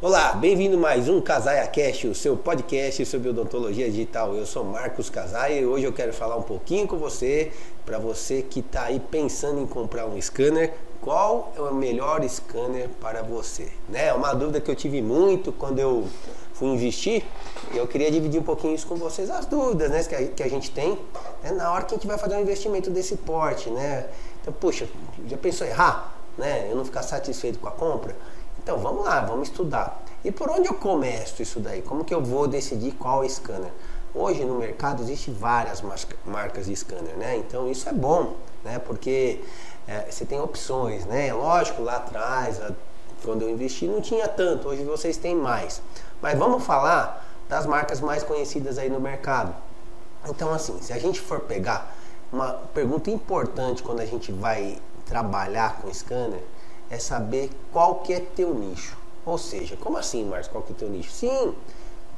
Olá, bem-vindo mais um Casaia Cast, o seu podcast sobre odontologia digital. Eu sou Marcos Casaia e hoje eu quero falar um pouquinho com você, para você que está aí pensando em comprar um scanner, qual é o melhor scanner para você? Né? É uma dúvida que eu tive muito quando eu fui investir e eu queria dividir um pouquinho isso com vocês, as dúvidas né, que, a, que a gente tem né, na hora que a gente vai fazer um investimento desse porte. Né? Então, puxa, já pensou errar? Né? Eu não ficar satisfeito com a compra? Então vamos lá, vamos estudar. E por onde eu começo isso daí? Como que eu vou decidir qual scanner? Hoje no mercado existe várias marcas de scanner, né? Então isso é bom, né? Porque é, você tem opções, né? Lógico, lá atrás, quando eu investi, não tinha tanto, hoje vocês têm mais. Mas vamos falar das marcas mais conhecidas aí no mercado. Então, assim, se a gente for pegar uma pergunta importante quando a gente vai trabalhar com scanner, é saber qual que é teu nicho. Ou seja, como assim, Marcos, qual que é teu nicho? Sim,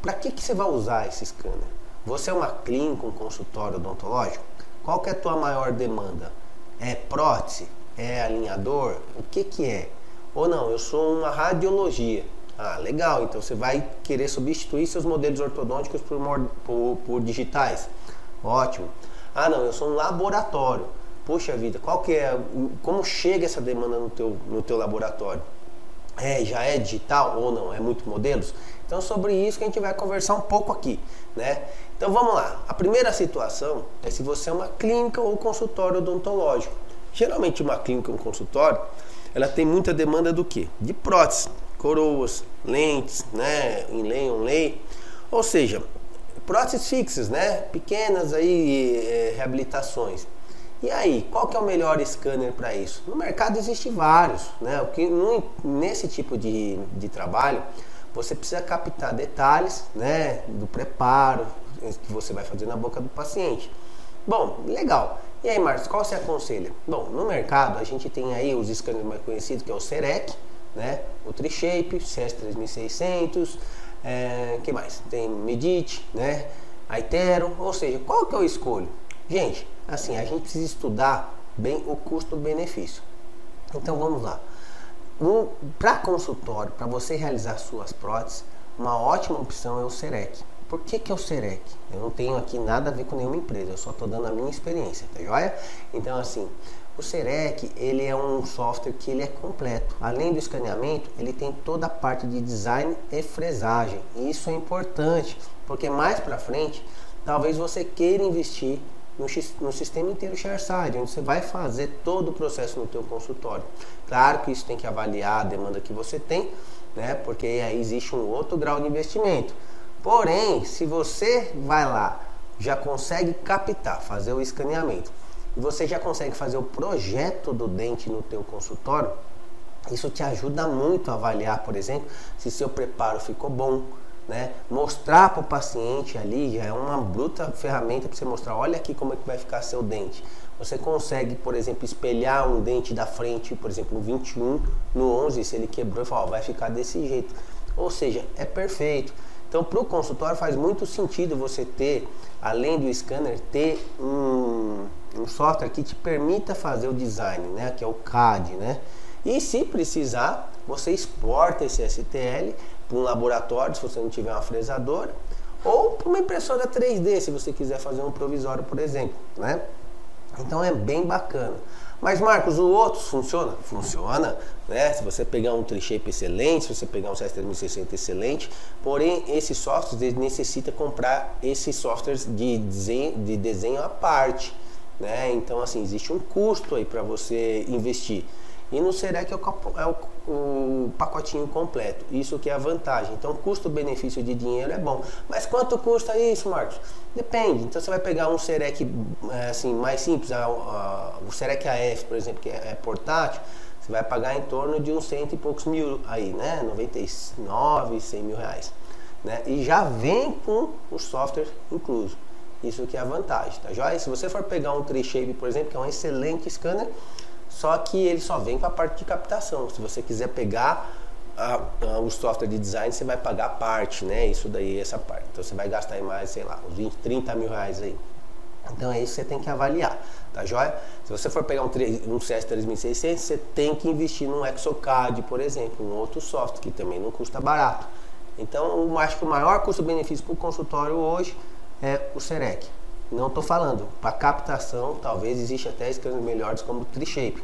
para que, que você vai usar esse scanner? Você é uma clínica, um consultório odontológico? Qual que é a tua maior demanda? É prótese? É alinhador? O que que é? Ou não, eu sou uma radiologia. Ah, legal, então você vai querer substituir seus modelos ortodônticos por, por, por digitais. Ótimo. Ah, não, eu sou um laboratório poxa vida, qual que é, como chega essa demanda no teu, no teu laboratório? É, já é digital ou não? É muito modelos? Então sobre isso que a gente vai conversar um pouco aqui, né? Então vamos lá. A primeira situação é se você é uma clínica ou consultório odontológico. Geralmente uma clínica ou um consultório, ela tem muita demanda do que? De próteses, coroas, lentes, né, inlay, onlay. Ou seja, próteses fixas, né? Pequenas aí é, reabilitações. E aí, qual que é o melhor scanner para isso? No mercado existe vários, né? O que nesse tipo de, de trabalho você precisa captar detalhes, né, do preparo que você vai fazer na boca do paciente. Bom, legal. E aí, Marcos, qual você aconselha? Bom, no mercado a gente tem aí os scanners mais conhecidos, que é o Serec, né, o Trishape, CS3600, é, que mais? Tem Medit, né, Aitero, ou seja, qual que eu escolho? Gente, assim, a gente precisa estudar bem o custo-benefício. Então vamos lá. Um, para consultório, para você realizar suas próteses, uma ótima opção é o Serec. Por que, que é o Serec? Eu não tenho aqui nada a ver com nenhuma empresa, eu só estou dando a minha experiência, tá joia? Então assim, o Serec ele é um software que ele é completo. Além do escaneamento, ele tem toda a parte de design e fresagem. E isso é importante, porque mais para frente, talvez você queira investir no, no sistema inteiro ShareSide, onde você vai fazer todo o processo no teu consultório. Claro que isso tem que avaliar a demanda que você tem, né? Porque aí existe um outro grau de investimento. Porém, se você vai lá, já consegue captar, fazer o escaneamento, e você já consegue fazer o projeto do dente no teu consultório, isso te ajuda muito a avaliar, por exemplo, se seu preparo ficou bom, né? Mostrar para o paciente ali já é uma bruta ferramenta para você mostrar, olha aqui como é que vai ficar seu dente. Você consegue, por exemplo, espelhar um dente da frente, por exemplo, no 21, no 11, se ele quebrou, e falar, vai ficar desse jeito. Ou seja, é perfeito. Então, para o consultório faz muito sentido você ter, além do scanner, ter um, um software que te permita fazer o design, né? que é o CAD. Né? E se precisar, você exporta esse STL para um laboratório, se você não tiver uma fresadora, ou para uma impressora 3D, se você quiser fazer um provisório, por exemplo, né? Então é bem bacana. Mas Marcos, o outro funciona? Funciona, né? Se você pegar um Trishape excelente, se você pegar um CS3660 excelente, porém esse software necessita comprar esses softwares de desenho, de desenho à parte, né? Então assim, existe um custo aí para você investir. E no Serec é o, é o, o, pacotinho completo. Isso que é a vantagem. Então, custo-benefício de dinheiro é bom. Mas quanto custa isso, Marcos? Depende. Então, você vai pegar um Serec é, assim, mais simples, a, a, o Serec AF, por exemplo, que é, é, portátil, você vai pagar em torno de uns cento e poucos mil aí, né? 99, 100 mil reais. Né? E já vem com o software incluso. Isso que é a vantagem, tá joia? Se você for pegar um Shape, por exemplo, que é um excelente scanner, só que ele só vem para a parte de captação. Se você quiser pegar a, a, o software de design, você vai pagar a parte, né? Isso daí, essa parte. Então você vai gastar aí mais, sei lá, uns 20, 30 mil reais aí. Então é isso que você tem que avaliar, tá joia? Se você for pegar um, um CS3600, você tem que investir num Exocad, por exemplo, um outro software que também não custa barato. Então, acho que o maior custo-benefício para o consultório hoje é o Serec. Não estou falando, para captação, talvez exista até scanners melhores como o TriShape.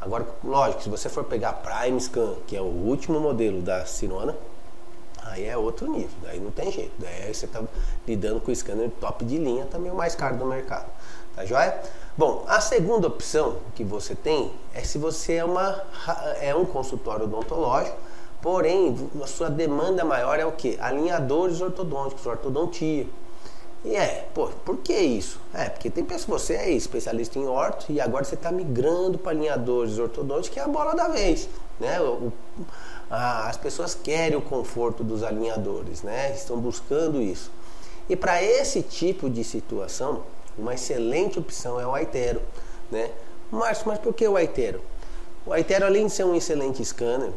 Agora, lógico, se você for pegar Prime Scan, que é o último modelo da Cirona, aí é outro nível, daí não tem jeito. Daí você está lidando com o scanner top de linha, também o mais caro do mercado. Tá joia? Bom, a segunda opção que você tem é se você é, uma, é um consultório odontológico, porém a sua demanda maior é o que? Alinhadores ortodônticos, ortodontia. E é, pô, por que isso? É, porque tem pessoas, você é especialista em orto e agora você está migrando para alinhadores ortodônticos, que é a bola da vez, né? O, a, as pessoas querem o conforto dos alinhadores, né? Estão buscando isso. E para esse tipo de situação, uma excelente opção é o Aitero, né? Márcio, mas por que o Aitero? O Aitero, além de ser um excelente scanner,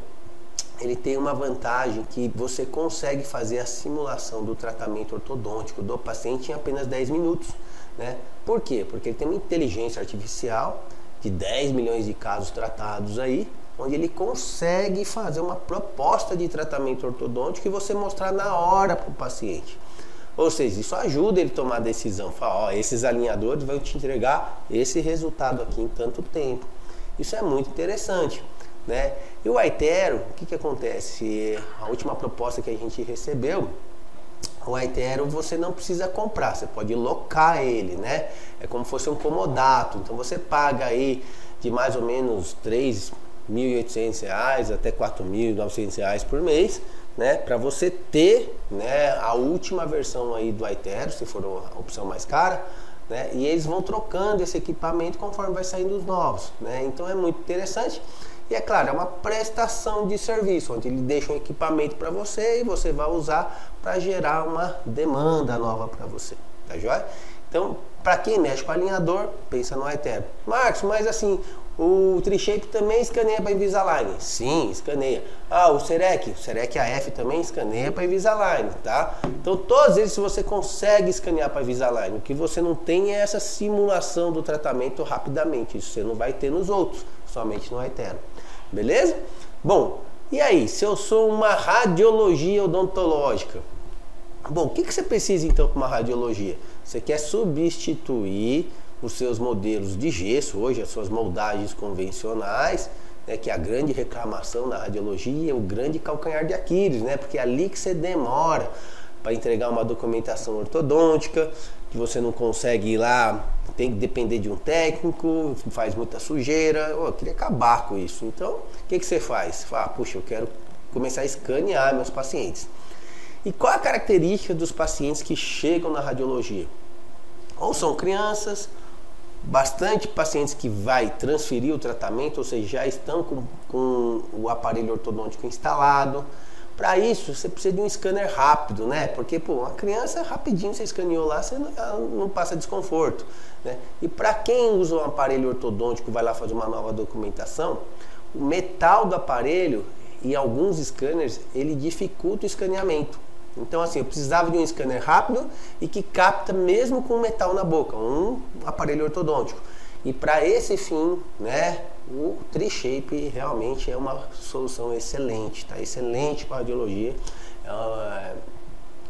ele tem uma vantagem que você consegue fazer a simulação do tratamento ortodôntico do paciente em apenas 10 minutos. Né? Por quê? Porque ele tem uma inteligência artificial de 10 milhões de casos tratados aí, onde ele consegue fazer uma proposta de tratamento ortodôntico e você mostrar na hora para o paciente. Ou seja, isso ajuda ele a tomar a decisão. Fala, ó, esses alinhadores vão te entregar esse resultado aqui em tanto tempo. Isso é muito interessante. Né? E o Aitero, o que, que acontece? A última proposta que a gente recebeu, o Aitero você não precisa comprar, você pode locar ele, né? É como se fosse um comodato. Então você paga aí de mais ou menos R$ 3.800 até R$ 4.900 por mês né, para você ter né, a última versão aí do Aitero, se for a opção mais cara, né, e eles vão trocando esse equipamento conforme vai saindo os novos. Né, então é muito interessante. E é claro, é uma prestação de serviço, onde ele deixa um equipamento para você e você vai usar para gerar uma demanda nova para você. Tá joia? Então, para quem mexe com alinhador, pensa no Aetero. Marcos, mas assim, o Trishape também escaneia para Invisalign. Sim, escaneia. Ah, o Serec, o Serec AF também escaneia para Invisalign, tá? Então, todos eles você consegue escanear para Invisalign. O que você não tem é essa simulação do tratamento rapidamente. Isso você não vai ter nos outros, somente no Etero. Beleza? Bom, e aí, se eu sou uma radiologia odontológica, bom, o que, que você precisa então para uma radiologia? Você quer substituir os seus modelos de gesso, hoje as suas moldagens convencionais, né, que é a grande reclamação da radiologia, o grande calcanhar de Aquiles, né, porque é ali que você demora para entregar uma documentação ortodôntica, que você não consegue ir lá, tem que depender de um técnico, faz muita sujeira. Oh, eu queria acabar com isso. Então, o que, que você faz? Você fala, ah, puxa, eu quero começar a escanear meus pacientes. E qual a característica dos pacientes que chegam na radiologia? Ou são crianças, bastante pacientes que vai transferir o tratamento, ou seja, já estão com, com o aparelho ortodôntico instalado. Para isso, você precisa de um scanner rápido, né? Porque, pô, uma criança, rapidinho você escaneou lá, você não, não passa desconforto. Né? E para quem usa um aparelho ortodôntico vai lá fazer uma nova documentação, o metal do aparelho e alguns scanners, ele dificulta o escaneamento. Então, assim, eu precisava de um scanner rápido e que capta mesmo com metal na boca, um aparelho ortodôntico. E para esse fim, né, o TriShape realmente é uma solução excelente, tá? Excelente para radiologia. É,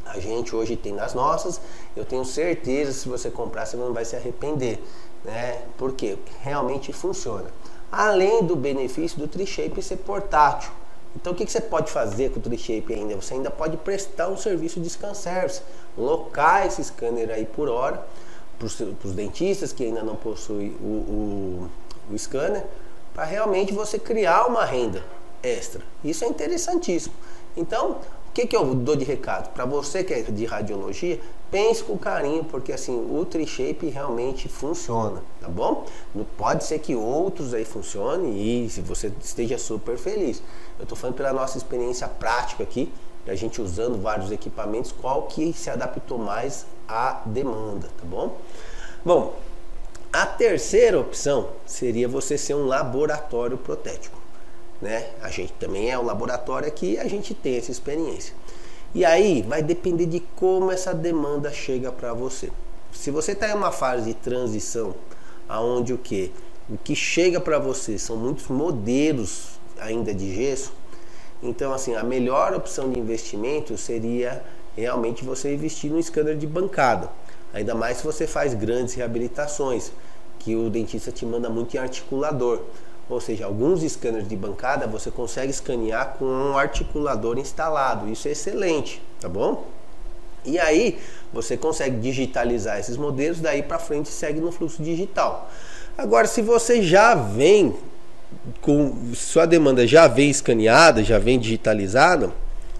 a gente hoje tem nas nossas, eu tenho certeza se você comprar você não vai se arrepender, né? Porque realmente funciona. Além do benefício do TriShape ser portátil, então o que, que você pode fazer com o TriShape ainda? Você ainda pode prestar um serviço de scan service, locar esse scanner aí por hora para os dentistas que ainda não possuem o, o, o scanner, para realmente você criar uma renda extra. Isso é interessantíssimo. Então, que, que eu dou de recado? Para você que é de radiologia, pense com carinho, porque assim, o TriShape realmente funciona, tá bom? Pode ser que outros aí funcionem e se você esteja super feliz. Eu estou falando pela nossa experiência prática aqui, a gente usando vários equipamentos, qual que se adaptou mais à demanda, tá bom? Bom, a terceira opção seria você ser um laboratório protético né? A gente também é um laboratório aqui, a gente tem essa experiência. E aí vai depender de como essa demanda chega para você. Se você está em uma fase de transição, aonde o que? O que chega para você são muitos modelos ainda de gesso, então assim, a melhor opção de investimento seria realmente você investir no scanner de bancada. Ainda mais se você faz grandes reabilitações, que o dentista te manda muito em articulador. Ou seja, alguns scanners de bancada você consegue escanear com um articulador instalado. Isso é excelente, tá bom? E aí você consegue digitalizar esses modelos, daí para frente segue no fluxo digital. Agora, se você já vem com sua demanda já vem escaneada, já vem digitalizada,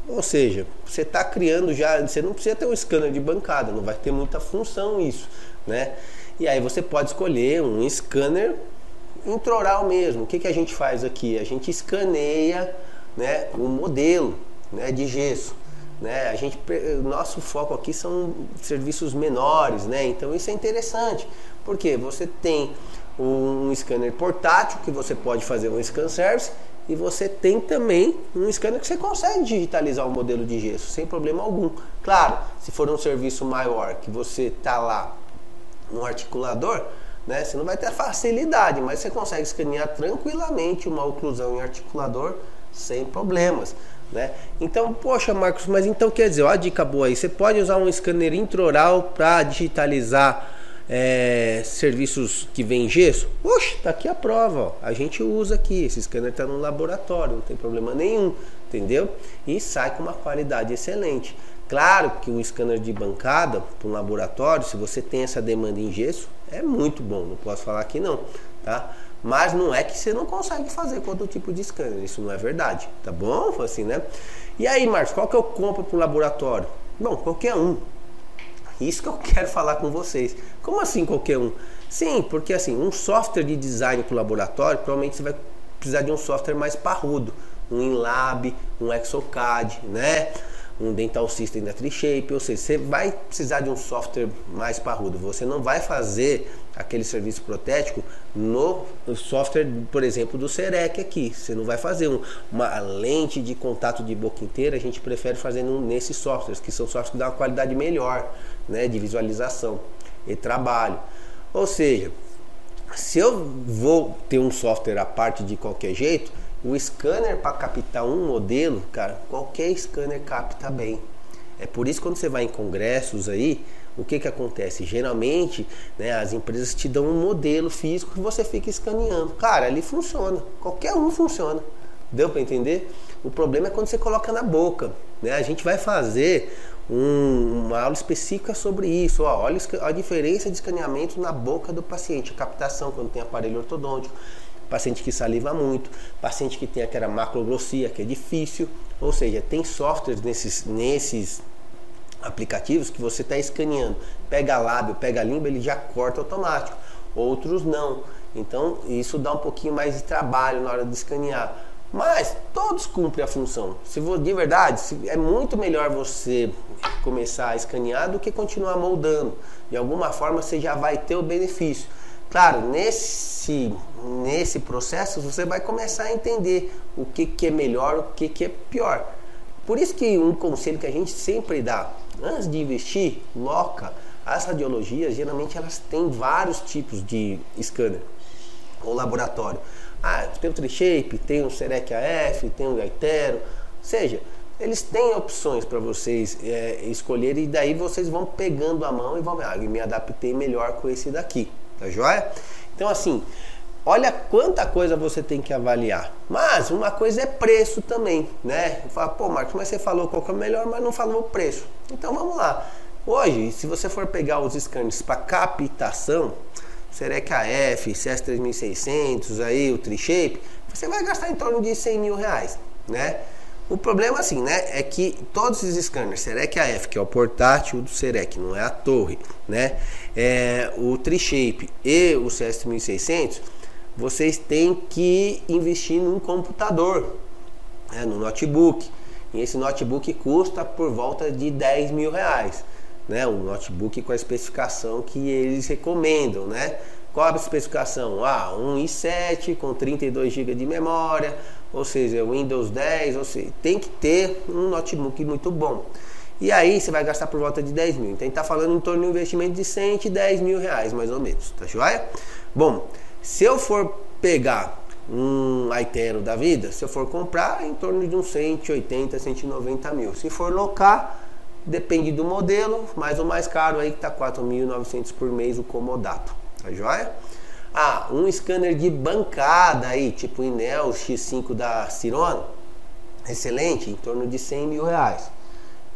ou seja, você está criando já, você não precisa ter um scanner de bancada, não vai ter muita função isso, né? E aí você pode escolher um scanner introral mesmo. O que, que a gente faz aqui? A gente escaneia né, o modelo né, de gesso. Né? A gente, nosso foco aqui são serviços menores, né? então isso é interessante, porque você tem um scanner portátil que você pode fazer um scan service e você tem também um scanner que você consegue digitalizar o modelo de gesso sem problema algum. Claro, se for um serviço maior que você está lá no articulador, né, você não vai ter facilidade, mas você consegue escanear tranquilamente uma oclusão em articulador sem problemas. Né? Então, poxa, Marcos, mas então quer dizer, ó, a dica boa aí, você pode usar um scanner intraoral para digitalizar é, serviços que vem gesso? Oxe, tá aqui a prova. Ó. A gente usa aqui. Esse scanner está no laboratório, não tem problema nenhum, entendeu? E sai com uma qualidade excelente. Claro que o scanner de bancada para um laboratório, se você tem essa demanda em gesso, é muito bom. Não posso falar que não, tá? Mas não é que você não consegue fazer com outro tipo de scanner. Isso não é verdade, tá bom? Assim, né? E aí, Marcos, qual que eu compro para o laboratório? Bom, qualquer um. Isso que eu quero falar com vocês. Como assim qualquer um? Sim, porque assim, um software de design para o laboratório, provavelmente você vai precisar de um software mais parrudo, um InLab, um Exocad, né? Um Dental System da Trishape, ou seja, você vai precisar de um software mais parrudo. Você não vai fazer aquele serviço protético no software, por exemplo, do Serec aqui. Você não vai fazer um, uma lente de contato de boca inteira, a gente prefere fazer nesses softwares, que são softwares que dão uma qualidade melhor né, de visualização e trabalho. Ou seja, se eu vou ter um software à parte de qualquer jeito, o scanner para captar um modelo, cara, qualquer scanner capta bem. É por isso que quando você vai em congressos aí, o que que acontece? Geralmente, né, as empresas te dão um modelo físico que você fica escaneando. Cara, ali funciona. Qualquer um funciona. Deu para entender? O problema é quando você coloca na boca. Né? A gente vai fazer um, uma aula específica sobre isso. Ó, olha a diferença de escaneamento na boca do paciente, a captação quando tem aparelho ortodôntico, paciente que saliva muito, paciente que tem aquela macroglossia que é difícil. Ou seja, tem softwares nesses, nesses aplicativos que você está escaneando, pega lábio, pega língua, ele já corta automático. Outros não. Então isso dá um pouquinho mais de trabalho na hora de escanear. Mas todos cumprem a função. Se for de verdade, é muito melhor você começar a escanear do que continuar moldando. De alguma forma você já vai ter o benefício. Claro, nesse, nesse processo você vai começar a entender o que, que é melhor, o que, que é pior. Por isso que um conselho que a gente sempre dá, antes de investir, loca. As radiologias, geralmente elas têm vários tipos de scanner ou laboratório. Ah, tem o Trishape, tem o Serec AF, tem o Gaitero, seja, eles têm opções para vocês é, escolherem e daí vocês vão pegando a mão e vão ah, me adaptei melhor com esse daqui, tá joia? Então assim, olha quanta coisa você tem que avaliar. Mas uma coisa é preço também, né? Fala, pô, Marcos, mas você falou qual que é o melhor, mas não falou o preço. Então vamos lá. Hoje, se você for pegar os scanners para captação, Serec AF, CS3600, aí o Trishape, você vai gastar em torno de 100 mil reais, né? O problema assim, né, é que todos esses scanners, Serec AF, que é o portátil do Serec, não é a torre, né? É, o Trishape e o CS3600, vocês têm que investir num computador, né, no notebook. E esse notebook custa por volta de 10 mil reais né, um notebook com a especificação que eles recomendam, né? Qual a especificação? Ah, um i7 com 32 GB de memória, ou seja, Windows 10, ou seja, tem que ter um notebook muito bom. E aí você vai gastar por volta de 10 mil. Então a gente está falando em torno de um investimento de 110 mil reais, mais ou menos. Tá joia? Bom, se eu for pegar um Aitero da vida, se eu for comprar, em torno de uns 180, 190 mil. Se for locar, depende do modelo, mas o mais caro aí que tá 4.900 por mês o comodato. Tá joia? Ah, um scanner de bancada aí, tipo Inel X5 da Cirona, excelente, em torno de 100 mil reais.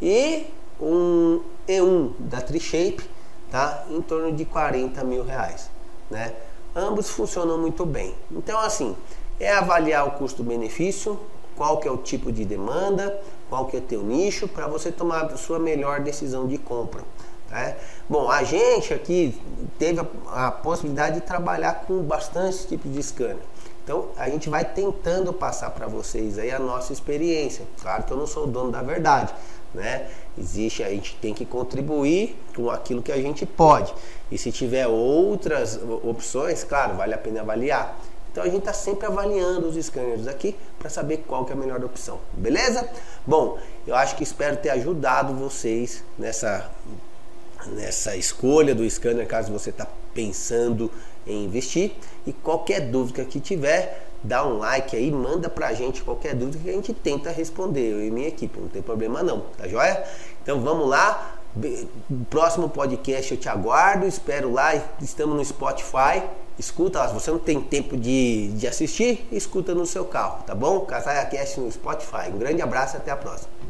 E um E1 da Trishape, tá? Em torno de 40 mil reais, né? Ambos funcionam muito bem. Então, assim, é avaliar o custo-benefício, qual que é o tipo de demanda, qual que é teu nicho, para você tomar a sua melhor decisão de compra. Tá? Bom, a gente aqui teve a, a possibilidade de trabalhar com bastante tipos de scanner. Então a gente vai tentando passar para vocês aí a nossa experiência. Claro que eu não sou o dono da verdade, né? Existe, a gente tem que contribuir com aquilo que a gente pode. E se tiver outras opções, claro, vale a pena avaliar. Então a gente está sempre avaliando os scanners aqui para saber qual que é a melhor opção, beleza? Bom, eu acho que espero ter ajudado vocês nessa nessa escolha do scanner, caso você está pensando em investir. E qualquer dúvida que tiver, dá um like aí, manda pra gente qualquer dúvida que a gente tenta responder, eu e minha equipe, não tem problema não, tá joia? Então vamos lá, próximo podcast eu te aguardo, espero lá, estamos no Spotify, escuta se você não tem tempo de, de assistir, escuta no seu carro, tá bom? Casaia Cast no Spotify, um grande abraço e até a próxima.